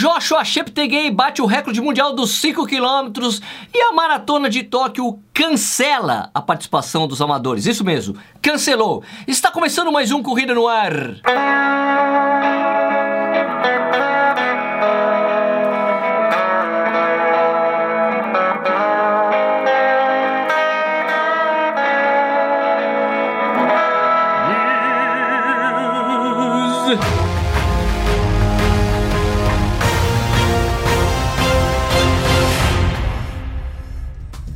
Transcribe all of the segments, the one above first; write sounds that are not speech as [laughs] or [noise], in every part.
Joshua Cheptegei bate o recorde mundial dos 5 quilômetros e a maratona de Tóquio cancela a participação dos amadores. Isso mesmo, cancelou. Está começando mais um Corrida no Ar.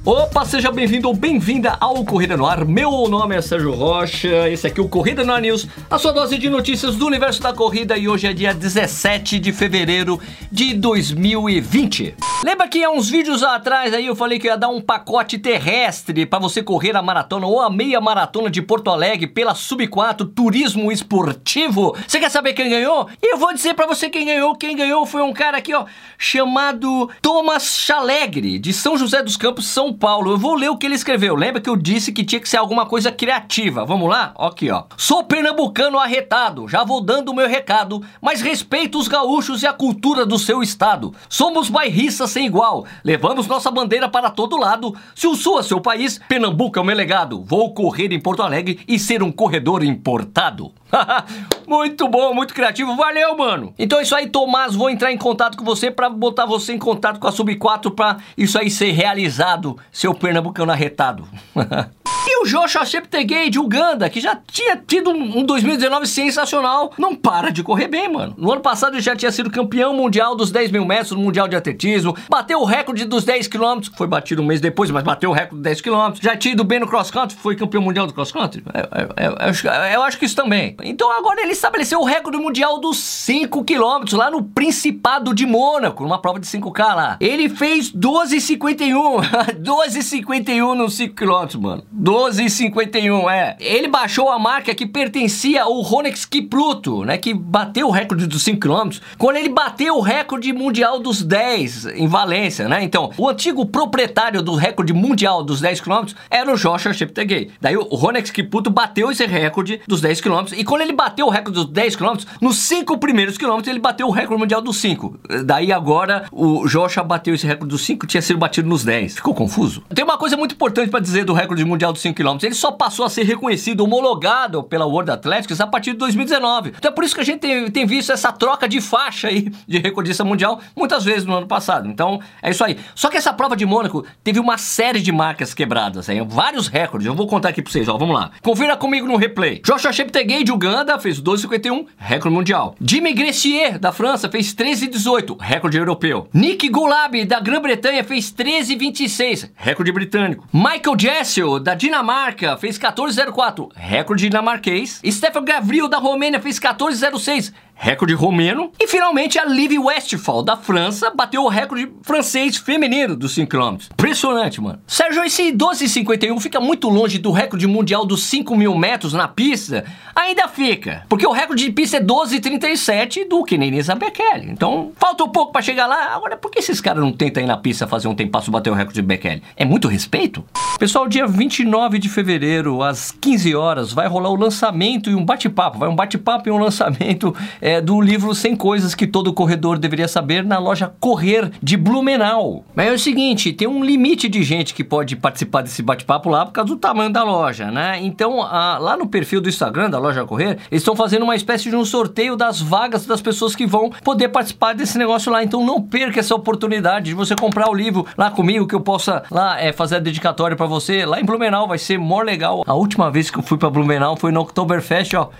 Opa, seja bem-vindo ou bem-vinda ao Corrida no Ar. Meu nome é Sérgio Rocha, esse aqui é o Corrida no Ar News, a sua dose de notícias do universo da corrida e hoje é dia 17 de fevereiro de 2020. Lembra que há uns vídeos atrás aí eu falei que ia dar um pacote terrestre para você correr a maratona ou a meia maratona de Porto Alegre pela Sub 4 Turismo Esportivo? Você quer saber quem ganhou? Eu vou dizer para você quem ganhou. Quem ganhou foi um cara aqui, ó, chamado Thomas Chalegre, de São José dos Campos, São Paulo. Eu vou ler o que ele escreveu. Lembra que eu disse que tinha que ser alguma coisa criativa? Vamos lá? Aqui, ó. Sou pernambucano arretado, já vou dando o meu recado, mas respeito os gaúchos e a cultura do seu estado. Somos bairristas sem igual, levamos nossa bandeira para todo lado. Se o Sul é seu país, Pernambuco é o meu legado. Vou correr em Porto Alegre e ser um corredor importado. [laughs] muito bom, muito criativo. Valeu, mano. Então é isso aí, Tomás. Vou entrar em contato com você para botar você em contato com a Sub 4 para isso aí ser realizado, seu pernambucano arretado. [laughs] E o Joshua Cheptegei de Uganda, que já tinha tido um 2019 sensacional, não para de correr bem, mano. No ano passado ele já tinha sido campeão mundial dos 10 mil metros no Mundial de Atletismo, bateu o recorde dos 10 quilômetros, que foi batido um mês depois, mas bateu o recorde dos 10 quilômetros. Já tinha ido bem no cross country, foi campeão mundial do cross country. Eu, eu, eu, eu, acho que isso também. Então agora ele estabeleceu o recorde mundial dos 5 quilômetros lá no Principado de Mônaco, numa prova de 5K lá. Ele fez 12,51. [laughs] 12,51 nos 5 quilômetros, mano. 12,51, é. Ele baixou a marca que pertencia ao Ronex Kipruto, né? Que bateu o recorde dos 5 km, quando ele bateu o recorde mundial dos 10 em Valência, né? Então, o antigo proprietário do recorde mundial dos 10 km era o Joshua Cheptegei. Daí o Ronex Kipruto bateu esse recorde dos 10 km e quando ele bateu o recorde dos 10 km, nos 5 primeiros quilômetros ele bateu o recorde mundial dos 5. Daí agora o Joshua bateu esse recorde dos 5, tinha sido batido nos 10. Ficou confuso? Tem uma coisa muito importante para dizer do recorde mundial dos 5 km. Ele só passou a ser reconhecido, homologado pela World Athletics a partir de 2019. Então é por isso que a gente tem, tem visto essa troca de faixa aí de recordista mundial muitas vezes no ano passado. Então é isso aí. Só que essa prova de Mônaco teve uma série de marcas quebradas, aí, vários recordes. Eu vou contar aqui pra vocês, ó. Vamos lá. Confira comigo no replay. Joshua Cheptegei de Uganda fez 12,51, recorde mundial. Jimmy Gressier da França fez 13,18, recorde europeu. Nick Gulab da Grã-Bretanha fez 13,26, recorde britânico. Michael Jessel da Dinamarca fez 14,04, recorde dinamarquês. Stefan Gavril da Romênia fez 14,06, recorde romeno. E finalmente a Liv Westphal, da França, bateu o recorde francês feminino dos 5 km. Impressionante, mano. Sérgio, esse 12,51 fica muito longe do recorde mundial dos 5 mil metros na pista? Ainda fica, porque o recorde de pista é 12,37 do Kenenisa Bekele. Então, falta um pouco para chegar lá. Agora, por que esses caras não tentam ir na pista fazer um tempasso bater o recorde de Bekele? É muito respeito? Pessoal, dia 29 de fevereiro, às 15 horas, vai rolar o lançamento e um bate-papo. Vai um bate-papo e um lançamento é, do livro 100 Coisas que Todo Corredor Deveria Saber na loja Correr de Blumenau. Mas é o seguinte, tem um limite de gente que pode participar desse bate-papo lá por causa do tamanho da loja, né? Então, a, lá no perfil do Instagram da loja Correr, eles estão fazendo uma espécie de um sorteio das vagas das pessoas que vão poder participar desse negócio lá. Então, não perca essa oportunidade de você comprar o livro lá comigo, que eu possa lá é, fazer a dedicatória para você. Lá em Blumenau vai ser mó legal. A última vez que eu fui para Blumenau foi no Oktoberfest, ó.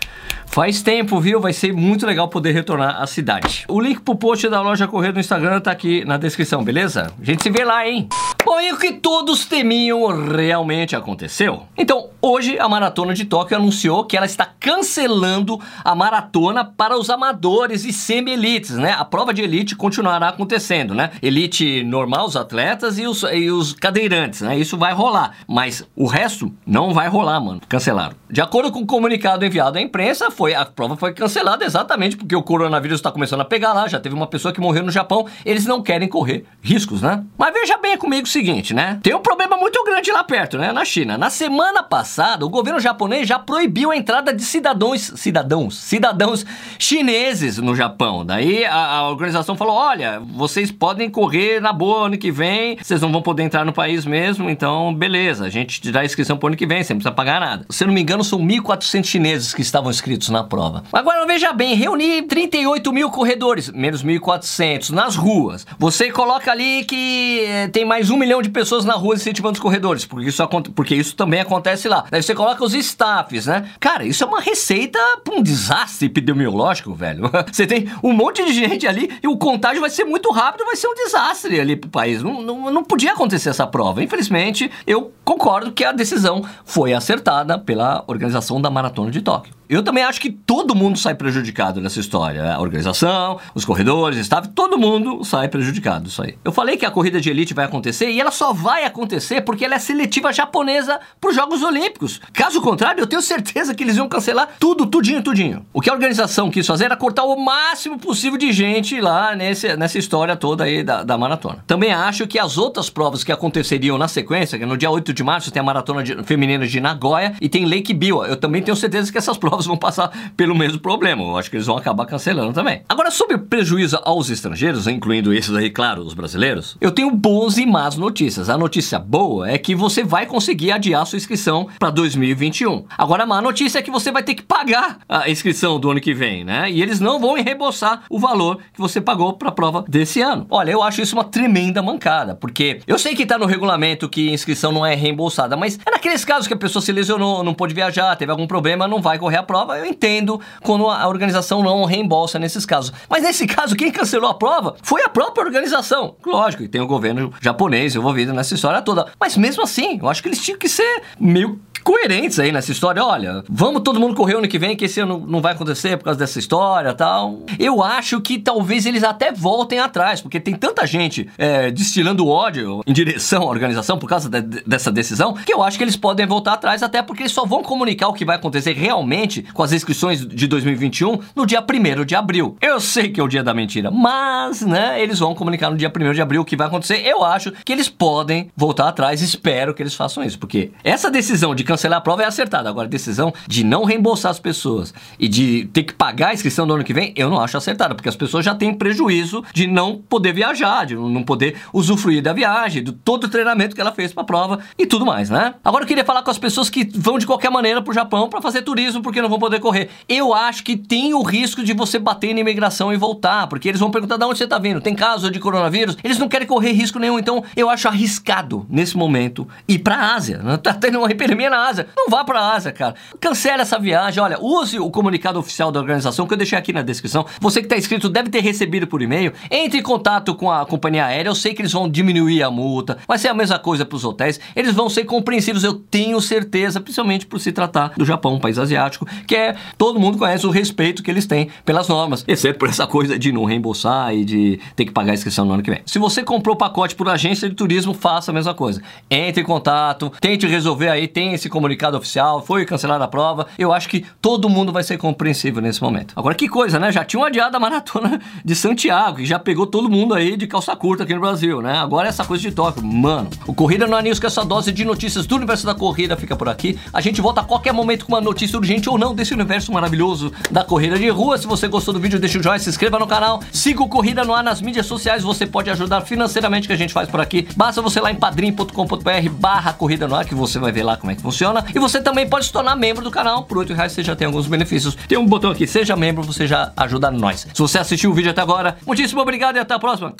Faz tempo, viu? Vai ser muito legal poder retornar à cidade. O link pro post da loja Correr no Instagram tá aqui na descrição, beleza? A gente se vê lá, hein? Bom, e o que todos temiam realmente aconteceu? Então, hoje a Maratona de Tóquio anunciou que ela está cancelando a maratona para os amadores e semi-elites, né? A prova de elite continuará acontecendo, né? Elite normal, os atletas e os, e os cadeirantes, né? Isso vai rolar, mas o resto não vai rolar, mano. Cancelaram. De acordo com o comunicado enviado à imprensa, foi a prova foi cancelada exatamente porque o coronavírus está começando a pegar lá, já teve uma pessoa que morreu no Japão, eles não querem correr riscos, né? Mas veja bem comigo seguinte, né? Tem um problema muito grande lá perto, né? Na China. Na semana passada, o governo japonês já proibiu a entrada de cidadãos, cidadãos, cidadãos chineses no Japão. Daí a, a organização falou: olha, vocês podem correr na boa ano que vem, vocês não vão poder entrar no país mesmo, então beleza, a gente te dá inscrição pro ano que vem, você não precisa pagar nada. Se eu não me engano, são 1.400 chineses que estavam inscritos na prova. Agora veja bem, reuni 38 mil corredores, menos 1.400, nas ruas. Você coloca ali que eh, tem mais um milhão de pessoas na rua incentivando os corredores, porque isso, porque isso também acontece lá. Daí você coloca os staffs, né? Cara, isso é uma receita pra um desastre epidemiológico, velho. [laughs] Você tem um monte de gente ali e o contágio vai ser muito rápido, vai ser um desastre ali pro país. Não, não, não podia acontecer essa prova. Infelizmente, eu concordo que a decisão foi acertada pela organização da Maratona de Tóquio. Eu também acho que todo mundo sai prejudicado nessa história. A organização, os corredores, staff, todo mundo sai prejudicado isso aí. Eu falei que a corrida de elite vai acontecer e ela só vai acontecer porque ela é seletiva japonesa para os Jogos Olímpicos. Caso contrário, eu tenho certeza que eles iam cancelar tudo, tudinho, tudinho. O que a organização quis fazer era cortar o máximo possível de gente lá nesse, nessa história toda aí da, da maratona. Também acho que as outras provas que aconteceriam na sequência, que no dia 8 de março tem a maratona de, feminina de Nagoya e tem Lake Biwa. Eu também tenho certeza que essas [laughs] provas provas vão passar pelo mesmo problema. Eu acho que eles vão acabar cancelando também. Agora, sobre prejuízo aos estrangeiros, incluindo esses aí, claro, os brasileiros, eu tenho boas e más notícias. A notícia boa é que você vai conseguir adiar sua inscrição para 2021. Agora, a má notícia é que você vai ter que pagar a inscrição do ano que vem, né? E eles não vão reembolsar o valor que você pagou para a prova desse ano. Olha, eu acho isso uma tremenda mancada, porque eu sei que tá no regulamento que inscrição não é reembolsada, mas é naqueles casos que a pessoa se lesionou, não pôde viajar, teve algum problema, não vai correr a prova, eu entendo quando a organização não reembolsa nesses casos. Mas nesse caso, quem cancelou a prova foi a própria organização. Lógico, e tem o governo japonês envolvido nessa história toda. Mas mesmo assim, eu acho que eles tinham que ser meio coerentes aí nessa história. Olha, vamos todo mundo correr ano que vem, que esse ano não vai acontecer por causa dessa história tal. Eu acho que talvez eles até voltem atrás, porque tem tanta gente é, destilando ódio em direção à organização por causa de, dessa decisão, que eu acho que eles podem voltar atrás, até porque eles só vão comunicar o que vai acontecer realmente com as inscrições de 2021 no dia 1 de abril. Eu sei que é o dia da mentira, mas, né, eles vão comunicar no dia 1 de abril o que vai acontecer. Eu acho que eles podem voltar atrás, espero que eles façam isso, porque essa decisão de cancelar a prova é acertada. Agora, a decisão de não reembolsar as pessoas e de ter que pagar a inscrição do ano que vem, eu não acho acertada, porque as pessoas já têm prejuízo de não poder viajar, de não poder usufruir da viagem, de todo o treinamento que ela fez para a prova e tudo mais, né? Agora eu queria falar com as pessoas que vão de qualquer maneira pro Japão para fazer turismo porque não vão poder correr. Eu acho que tem o risco de você bater na imigração e voltar, porque eles vão perguntar de onde você tá vindo. Tem caso de coronavírus? Eles não querem correr risco nenhum, então eu acho arriscado nesse momento ir para a Ásia. Né? Tá tendo uma epidemia na Ásia. Não vá para a Ásia, cara. Cancele essa viagem. Olha, use o comunicado oficial da organização que eu deixei aqui na descrição. Você que está inscrito deve ter recebido por e-mail. Entre em contato com a companhia aérea. Eu sei que eles vão diminuir a multa. Vai ser a mesma coisa para os hotéis. Eles vão ser compreensivos, eu tenho certeza, principalmente por se tratar do Japão, um país asiático, que é todo mundo conhece o respeito que eles têm pelas normas, exceto por essa coisa de não reembolsar e de ter que pagar a inscrição no ano que vem. Se você comprou pacote por agência de turismo, faça a mesma coisa. Entre em contato, tente resolver aí, tem esse comunicado oficial, foi cancelada a prova. Eu acho que todo mundo vai ser compreensível nesse momento. Agora, que coisa, né? Já tinham adiado a maratona [laughs] de Santiago, que já pegou todo mundo aí de calça curta aqui no Brasil, né? Agora essa coisa de Tóquio. Mano, o Corrida no que é essa dose de notícias do universo da corrida, fica por aqui. A gente volta a qualquer momento com uma notícia urgente ou não desse universo maravilhoso da corrida de rua. Se você gostou do vídeo, deixa o joinha, se inscreva no canal, siga o Corrida no Ar nas mídias sociais. Você pode ajudar financeiramente que a gente faz por aqui. Basta você lá em padrim.com.br barra Corrida no Ar, que você vai ver lá como é que funciona. E você também pode se tornar membro do canal. Por 8 reais você já tem alguns benefícios. Tem um botão aqui, seja membro, você já ajuda nós. Se você assistiu o vídeo até agora, muitíssimo obrigado e até a próxima.